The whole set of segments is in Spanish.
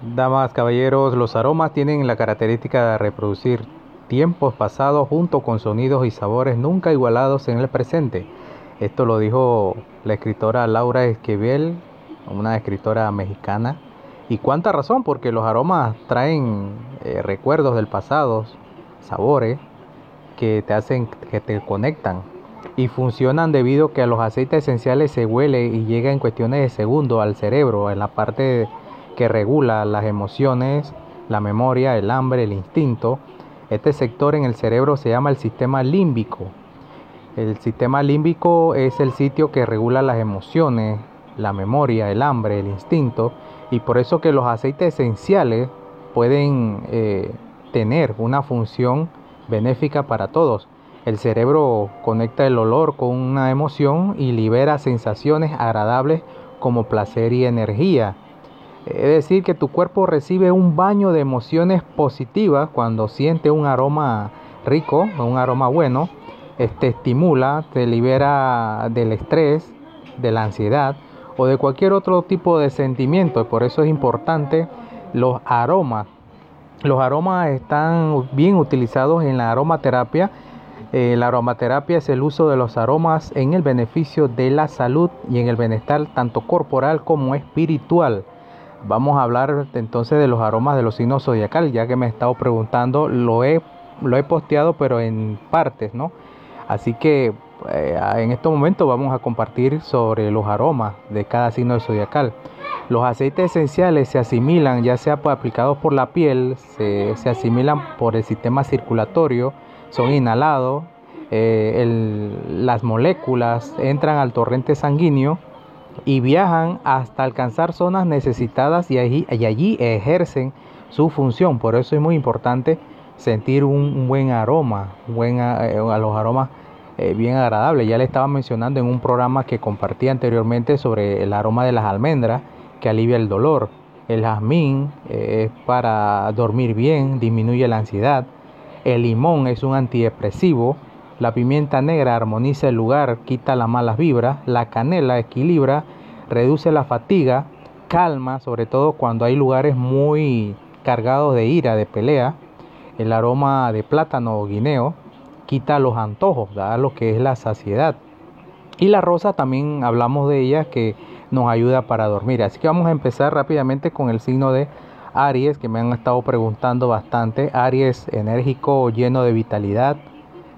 Damas, caballeros, los aromas tienen la característica de reproducir tiempos pasados junto con sonidos y sabores nunca igualados en el presente. Esto lo dijo la escritora Laura Esquivel, una escritora mexicana. Y cuánta razón, porque los aromas traen eh, recuerdos del pasado, sabores que te hacen, que te conectan y funcionan debido a que los aceites esenciales se huele y llega en cuestiones de segundos al cerebro, en la parte que regula las emociones, la memoria, el hambre, el instinto. Este sector en el cerebro se llama el sistema límbico. El sistema límbico es el sitio que regula las emociones, la memoria, el hambre, el instinto. Y por eso que los aceites esenciales pueden eh, tener una función benéfica para todos. El cerebro conecta el olor con una emoción y libera sensaciones agradables como placer y energía. Es decir, que tu cuerpo recibe un baño de emociones positivas cuando siente un aroma rico, un aroma bueno, este estimula, te libera del estrés, de la ansiedad o de cualquier otro tipo de sentimiento. Por eso es importante los aromas. Los aromas están bien utilizados en la aromaterapia. Eh, la aromaterapia es el uso de los aromas en el beneficio de la salud y en el bienestar tanto corporal como espiritual. Vamos a hablar entonces de los aromas de los signos zodiacal, ya que me he estado preguntando, lo he, lo he posteado pero en partes, ¿no? Así que eh, en este momento vamos a compartir sobre los aromas de cada signo zodiacal. Los aceites esenciales se asimilan, ya sea aplicados por la piel, se, asimilan por el sistema circulatorio, son inhalados, eh, las moléculas entran al torrente sanguíneo y viajan hasta alcanzar zonas necesitadas y allí, allí ejercen su función. Por eso es muy importante sentir un, buen aroma, buen, eh, a los aromas eh, bien agradables. Ya le estaba mencionando en un programa que compartí anteriormente sobre el aroma de las almendras que alivia el dolor. El jazmín eh, es para dormir bien, disminuye la ansiedad. El limón es un antidepresivo la pimienta negra armoniza el lugar, quita las malas vibras. La canela equilibra, reduce la fatiga, calma, sobre todo cuando hay lugares muy cargados de ira, de pelea. El aroma de plátano o guineo quita los antojos, da lo que es la saciedad. Y la rosa también hablamos de ella que nos ayuda para dormir. Así que vamos a empezar rápidamente con el signo de Aries, que me han estado preguntando bastante. Aries enérgico, lleno de vitalidad,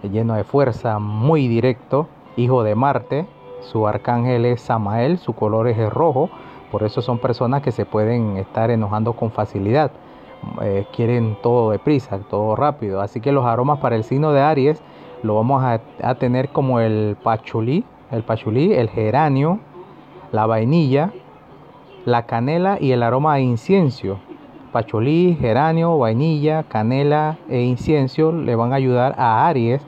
lleno de fuerza, muy directo, hijo de Marte, su arcángel es Samael, su color es el rojo, por eso son personas que se pueden estar enojando con facilidad, eh, quieren todo deprisa, todo rápido, así que los aromas para el signo de Aries lo vamos a, tener como el pachulí, el pachulí, el geranio, la vainilla, la canela y el aroma de incienso. Pacholí, geranio, vainilla, canela e incienso le van a ayudar a Aries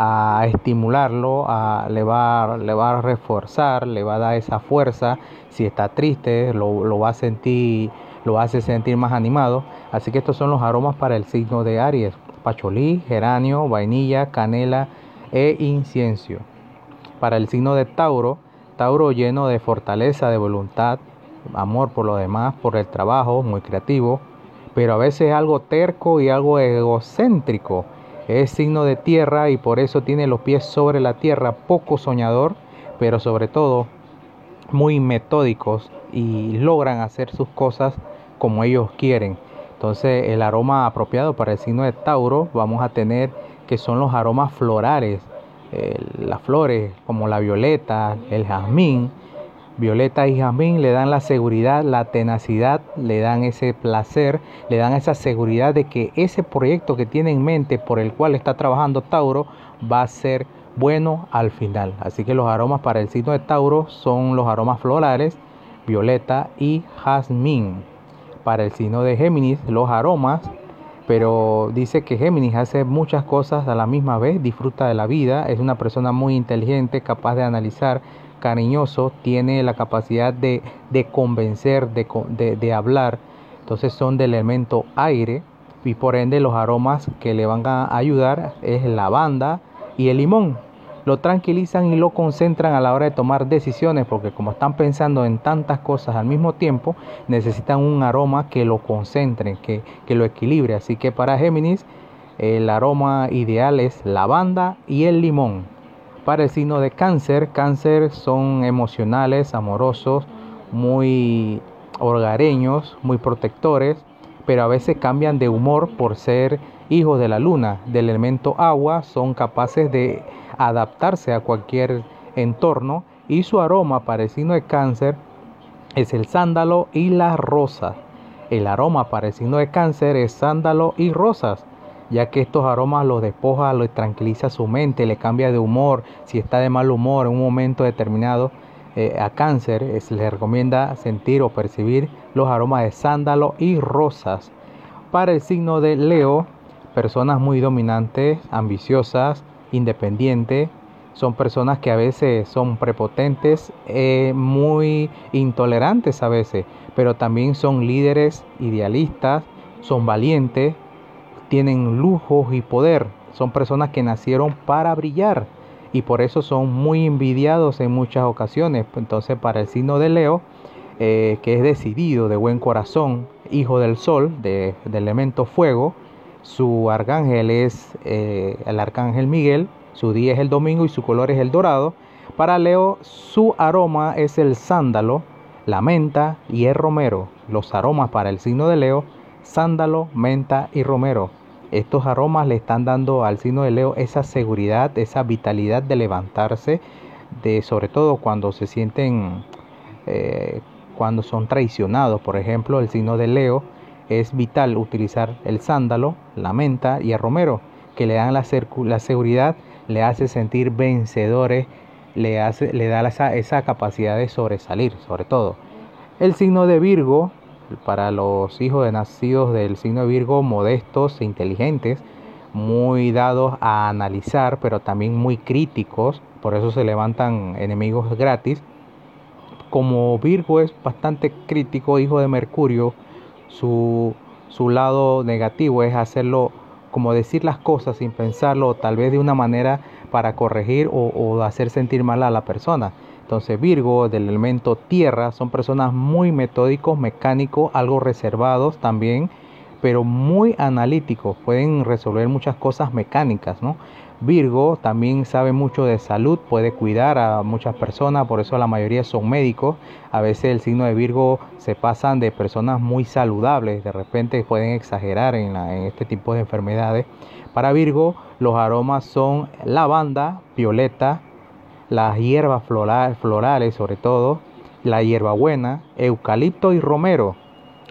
a estimularlo, a, le, va, le va a reforzar, le va a dar esa fuerza. Si está triste, lo, va a sentir, lo hace sentir más animado. Así que estos son los aromas para el signo de Aries: pacholí, geranio, vainilla, canela e incienso. Para el signo de Tauro, Tauro lleno de fortaleza, de voluntad, amor por lo demás, por el trabajo, muy creativo, pero a veces algo terco y algo egocéntrico. Es signo de tierra y por eso tiene los pies sobre la tierra, poco soñador, pero sobre todo muy metódicos y logran hacer sus cosas como ellos quieren. Entonces el aroma apropiado para el signo de Tauro vamos a tener que son los aromas florales, las flores como la violeta, el jazmín, Violeta y Jamín le dan la seguridad, la tenacidad, le dan ese placer, le dan esa seguridad de que ese proyecto que tiene en mente por el cual está trabajando Tauro va a ser bueno al final. Así que los aromas para el signo de Tauro son los aromas florales, violeta y jazmín. Para el signo de Géminis, los aromas, pero dice que Géminis hace muchas cosas a la misma vez, disfruta de la vida, es una persona muy inteligente, capaz de analizar cariñoso, tiene la capacidad de, convencer, de, de, hablar. Entonces son del elemento aire y por ende los aromas que le van a ayudar es lavanda y el limón. lo tranquilizan y lo concentran a la hora de tomar decisiones, porque como están pensando en tantas cosas al mismo tiempo, necesitan un aroma que lo concentre, que, que lo equilibre. Así que para Géminis, el aroma ideal es lavanda y el limón. Para el signo de cáncer, cáncer son emocionales, amorosos, muy hogareños, muy protectores, pero a veces cambian de humor por ser hijos de la luna, del elemento agua, son capaces de adaptarse a cualquier entorno y su aroma para el signo de cáncer es el sándalo y la rosa. El aroma para el signo de cáncer es sándalo y rosas ya que estos aromas los despoja, los tranquiliza su mente, le cambia de humor, si está de mal humor en un momento determinado eh, a cáncer, se le recomienda sentir o percibir los aromas de sándalo y rosas. Para el signo de Leo, personas muy dominantes, ambiciosas, independientes, son personas que a veces son prepotentes, eh, muy intolerantes a veces, pero también son líderes idealistas, son valientes, tienen lujos y poder. Son personas que nacieron para brillar y por eso son muy envidiados en muchas ocasiones. Entonces para el signo de Leo, eh, que es decidido, de buen corazón, hijo del sol, de, elemento fuego, su arcángel es eh, el arcángel Miguel, su día es el domingo y su color es el dorado. Para Leo su aroma es el sándalo, la menta y el romero. Los aromas para el signo de Leo, sándalo, menta y romero. Estos aromas le están dando al signo de Leo esa seguridad, esa vitalidad de levantarse, de sobre todo cuando se sienten, eh, cuando son traicionados. Por ejemplo, el signo de Leo es vital utilizar el sándalo, la menta y el romero, que le dan la, seguridad, le hace sentir vencedores, le, hace, le da esa, esa capacidad de sobresalir, sobre todo. El signo de Virgo para los hijos de nacidos del signo de Virgo, modestos e inteligentes, muy dados a analizar, pero también muy críticos, por eso se levantan enemigos gratis. Como Virgo es bastante crítico, hijo de Mercurio, su, su lado negativo es hacerlo como decir las cosas sin pensarlo, tal vez de una manera para corregir o, o hacer sentir mal a la persona. Entonces Virgo del elemento tierra son personas muy metódicos, mecánicos, algo reservados también, pero muy analíticos, pueden resolver muchas cosas mecánicas, ¿no? Virgo también sabe mucho de salud, puede cuidar a muchas personas, por eso la mayoría son médicos. A veces el signo de Virgo se pasan de personas muy saludables, de repente pueden exagerar en, en este tipo de enfermedades. Para Virgo los aromas son lavanda, violeta, las hierbas florales sobre todo, la hierbabuena, eucalipto y romero.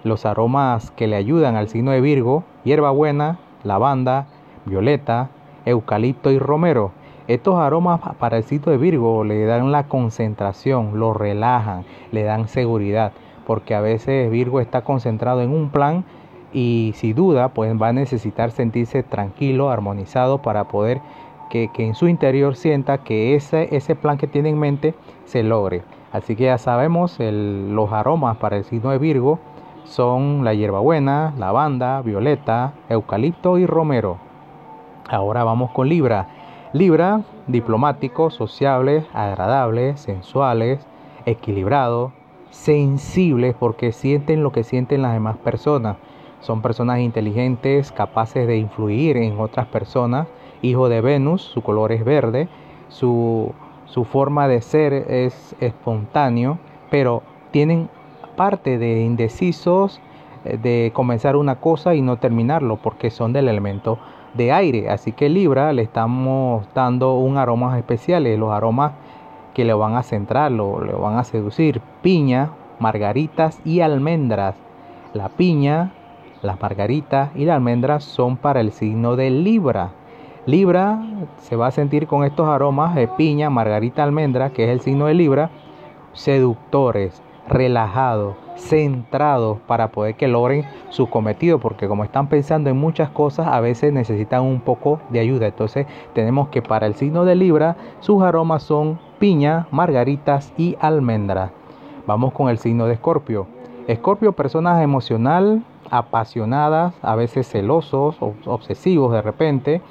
Los aromas que le ayudan al signo de Virgo, hierbabuena, lavanda, violeta, eucalipto y romero. Estos aromas para el signo de Virgo le dan la concentración, lo relajan, le dan seguridad, porque a veces Virgo está concentrado en un plan y si duda, pues va a necesitar sentirse tranquilo, armonizado para poder que, en su interior sienta que ese, ese plan que tiene en mente se logre. Así que ya sabemos, los aromas para el signo de Virgo son la hierbabuena, lavanda, violeta, eucalipto y romero. Ahora vamos con Libra. Libra, diplomáticos, sociables, agradables, sensuales, equilibrados, sensibles porque sienten lo que sienten las demás personas. Son personas inteligentes, capaces de influir en otras personas hijo de Venus, su color es verde, su, forma de ser es espontáneo, pero tienen parte de indecisos eh, de comenzar una cosa y no terminarlo porque son del elemento de aire. Así que Libra le estamos dando un aromas especiales, los aromas que le van a centrar, lo, le van a seducir. Piña, margaritas y almendras. La piña, las margaritas y las almendras son para el signo de Libra. Libra se va a sentir con estos aromas de piña, margarita, almendra, que es el signo de Libra, seductores, relajados, centrados para poder que logren su cometido, porque como están pensando en muchas cosas, a veces necesitan un poco de ayuda. Entonces tenemos que para el signo de Libra, sus aromas son piña, margaritas y almendra. Vamos con el signo de Escorpio. Escorpio, personas emocional, apasionadas, a veces celosos, obsesivos de repente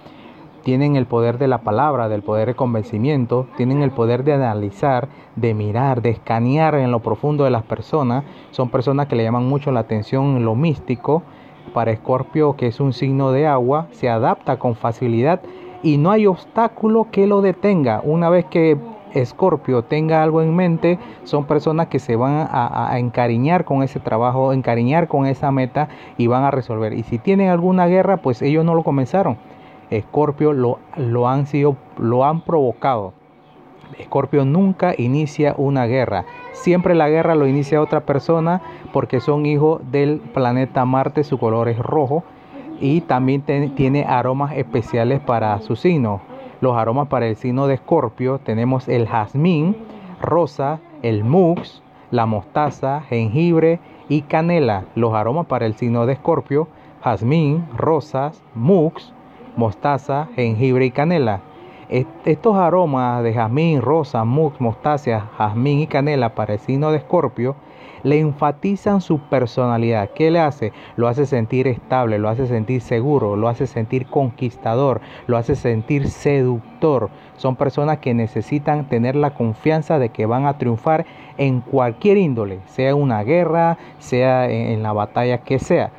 tienen el poder de la palabra, del poder de convencimiento, tienen el poder de analizar, de mirar, de escanear en lo profundo de las personas. Son personas que le llaman mucho la atención en lo místico. Para Escorpio, que es un signo de agua, se adapta con facilidad y no hay obstáculo que lo detenga. Una vez que Escorpio tenga algo en mente, son personas que se van a, a, encariñar con ese trabajo, encariñar con esa meta y van a resolver. Y si tienen alguna guerra, pues ellos no lo comenzaron. Escorpio lo, lo, han sido, lo han provocado. Escorpio nunca inicia una guerra. Siempre la guerra lo inicia otra persona porque son hijos del planeta Marte, su color es rojo y también tiene aromas especiales para su signo. Los aromas para el signo de Escorpio tenemos el jazmín, rosa, el mux, la mostaza, jengibre y canela. Los aromas para el signo de Escorpio, jazmín, rosas, mux, mostaza, jengibre y canela. Estos aromas de jazmín, rosa, mux, mostaza, jazmín y canela para el signo de Escorpio le enfatizan su personalidad. ¿Qué le hace? Lo hace sentir estable, lo hace sentir seguro, lo hace sentir conquistador, lo hace sentir seductor. Son personas que necesitan tener la confianza de que van a triunfar en cualquier índole, sea una guerra, sea en la batalla que sea.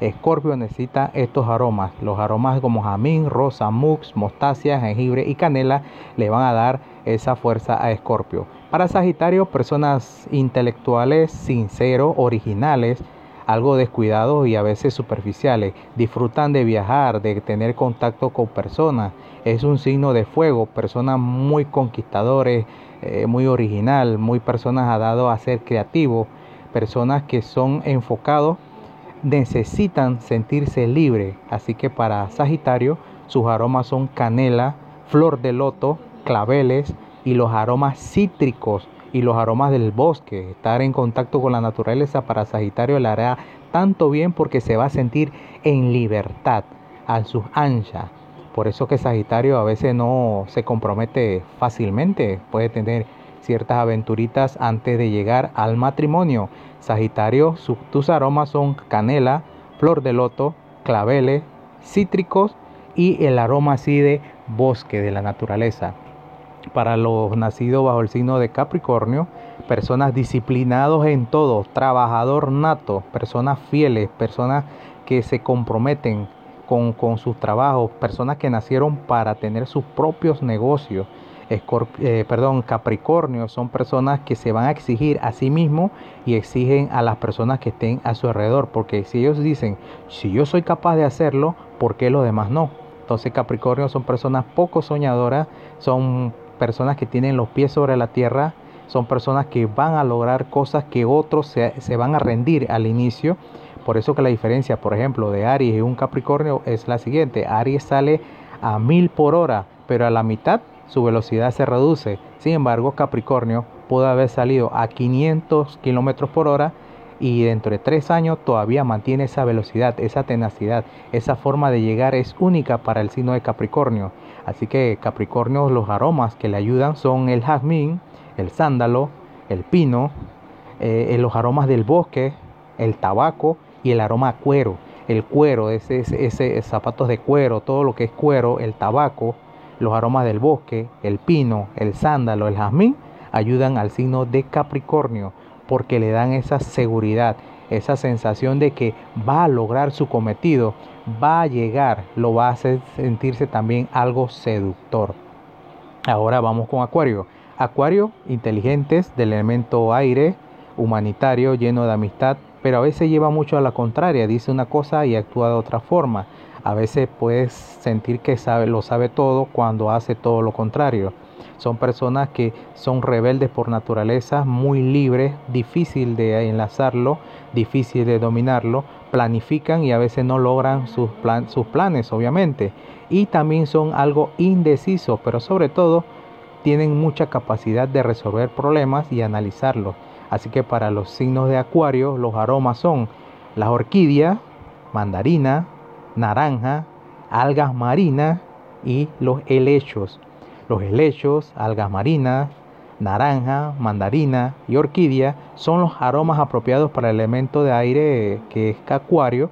Escorpio necesita estos aromas. Los aromas como jamín, rosa, mux, mostacia, jengibre y canela le van a dar esa fuerza a Escorpio. Para Sagitario, personas intelectuales, sinceros, originales, algo descuidados y a veces superficiales. Disfrutan de viajar, de tener contacto con personas. Es un signo de fuego, personas muy conquistadores, eh, muy original, muy personas ha dado a ser creativos, personas que son enfocados necesitan sentirse libres. Así que para Sagitario sus aromas son canela, flor de loto, claveles y los aromas cítricos y los aromas del bosque. Estar en contacto con la naturaleza para Sagitario le hará tanto bien porque se va a sentir en libertad, a sus anchas. Por eso que Sagitario a veces no se compromete fácilmente, puede tener ciertas aventuritas antes de llegar al matrimonio. Sagitario, tus aromas son canela, flor de loto, claveles, cítricos y el aroma así de bosque de la naturaleza. Para los nacidos bajo el signo de Capricornio, personas disciplinados en todo, trabajador nato, personas fieles, personas que se comprometen con, con sus trabajos, personas que nacieron para tener sus propios negocios, eh, perdón, Capricornio son personas que se van a exigir a sí mismos y exigen a las personas que estén a su alrededor, porque si ellos dicen, si yo soy capaz de hacerlo, ¿por qué los demás no? Entonces Capricornio son personas poco soñadoras, son personas que tienen los pies sobre la tierra, son personas que van a lograr cosas que otros se, se van a rendir al inicio. Por eso que la diferencia, por ejemplo, de Aries y un Capricornio es la siguiente. Aries sale a mil por hora, pero a la mitad su velocidad se reduce. Sin embargo, Capricornio puede haber salido a 500 kilómetros por hora y dentro de tres años todavía mantiene esa velocidad, esa tenacidad, esa forma de llegar es única para el signo de Capricornio. Así que Capricornio, los aromas que le ayudan son el jazmín, el sándalo, el pino, eh, los aromas del bosque, el tabaco y el aroma a cuero. El cuero, ese, ese, ese zapatos de cuero, todo lo que es cuero, el tabaco, los aromas del bosque, el pino, el sándalo, el jazmín, ayudan al signo de Capricornio porque le dan esa seguridad, esa sensación de que va a lograr su cometido, va a llegar, lo va a hacer sentirse también algo seductor. Ahora vamos con Acuario. Acuario, inteligentes, del elemento aire, humanitario, lleno de amistad, pero a veces lleva mucho a la contraria, dice una cosa y actúa de otra forma. A veces puedes sentir que lo sabe todo cuando hace todo lo contrario. Son personas que son rebeldes por naturaleza, muy libres, difícil de enlazarlo, difícil de dominarlo, planifican y a veces no logran sus, sus planes, obviamente. Y también son algo indecisos, pero sobre todo tienen mucha capacidad de resolver problemas y analizarlos. Así que para los signos de acuario los aromas son la orquídea, mandarina, naranja, algas marinas y los helechos. Los helechos, algas marinas, naranja, mandarina y orquídea son los aromas apropiados para el elemento de aire que es acuario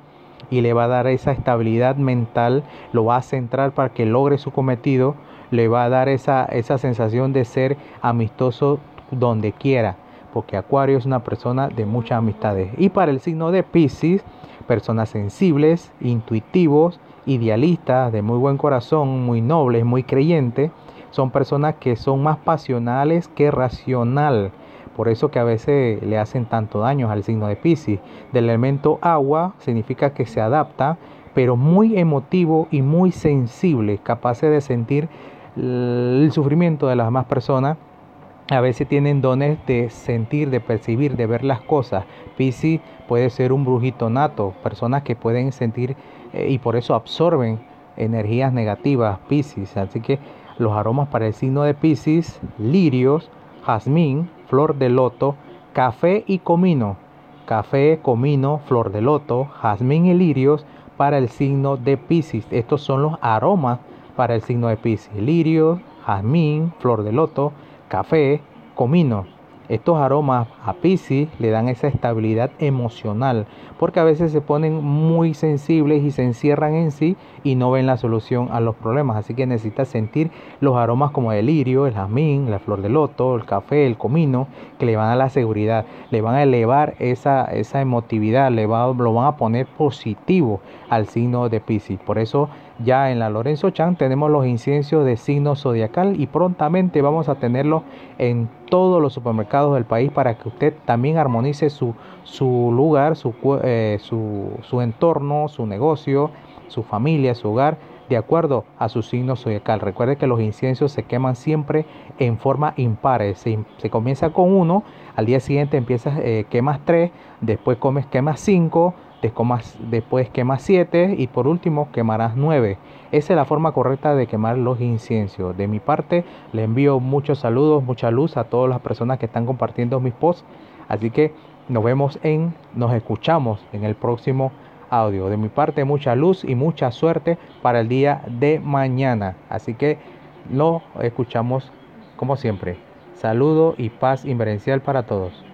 y le va a dar esa estabilidad mental, lo va a centrar para que logre su cometido, le va a dar esa, esa sensación de ser amistoso donde quiera, porque Acuario es una persona de muchas amistades. Y para el signo de Pisces, personas sensibles, intuitivos, idealistas, de muy buen corazón, muy nobles, muy creyentes, son personas que son más pasionales que racional. Por eso que a veces le hacen tanto daño al signo de Pisces. Del elemento agua significa que se adapta, pero muy emotivo y muy sensible, capaces de sentir el sufrimiento de las demás personas. A veces tienen dones de sentir, de percibir, de ver las cosas. Pisces puede ser un brujito nato, personas que pueden sentir eh, y por eso absorben energías negativas, Pisces. Así que los aromas para el signo de Pisces, lirios, jazmín, flor de loto, café y comino. Café, comino, flor de loto, jazmín y lirios para el signo de Pisces. Estos son los aromas para el signo de Pisces. Lirios, jazmín, flor de loto, café, comino. Estos aromas a Pisces le dan esa estabilidad emocional, porque a veces se ponen muy sensibles y se encierran en sí y no ven la solución a los problemas. Así que necesita sentir los aromas como el lirio, el jazmín, la flor de loto, el café, el comino, que le van a la seguridad, le van a elevar esa, esa emotividad, le va, lo van a poner positivo al signo de Pisces. Por eso ya en la Lorenzo Chan tenemos los inciensos de signo zodiacal y prontamente vamos a tenerlos en todos los supermercados del país para que usted también armonice su, su lugar, su, eh, su, su entorno, su negocio, su familia, su hogar de acuerdo a su signo zodiacal. Recuerde que los inciensos se queman siempre en forma impar. Se, se comienza con uno, al día siguiente empiezas, eh, quemas tres, después comes, quemas cinco, después quemas 7 y por último quemarás 9. Esa es la forma correcta de quemar los inciensos. De mi parte, le envío muchos saludos, mucha luz a todas las personas que están compartiendo mis posts. Así que nos vemos en, nos escuchamos en el próximo audio. De mi parte, mucha luz y mucha suerte para el día de mañana. Así que nos escuchamos como siempre. Saludo y paz inverencial para todos.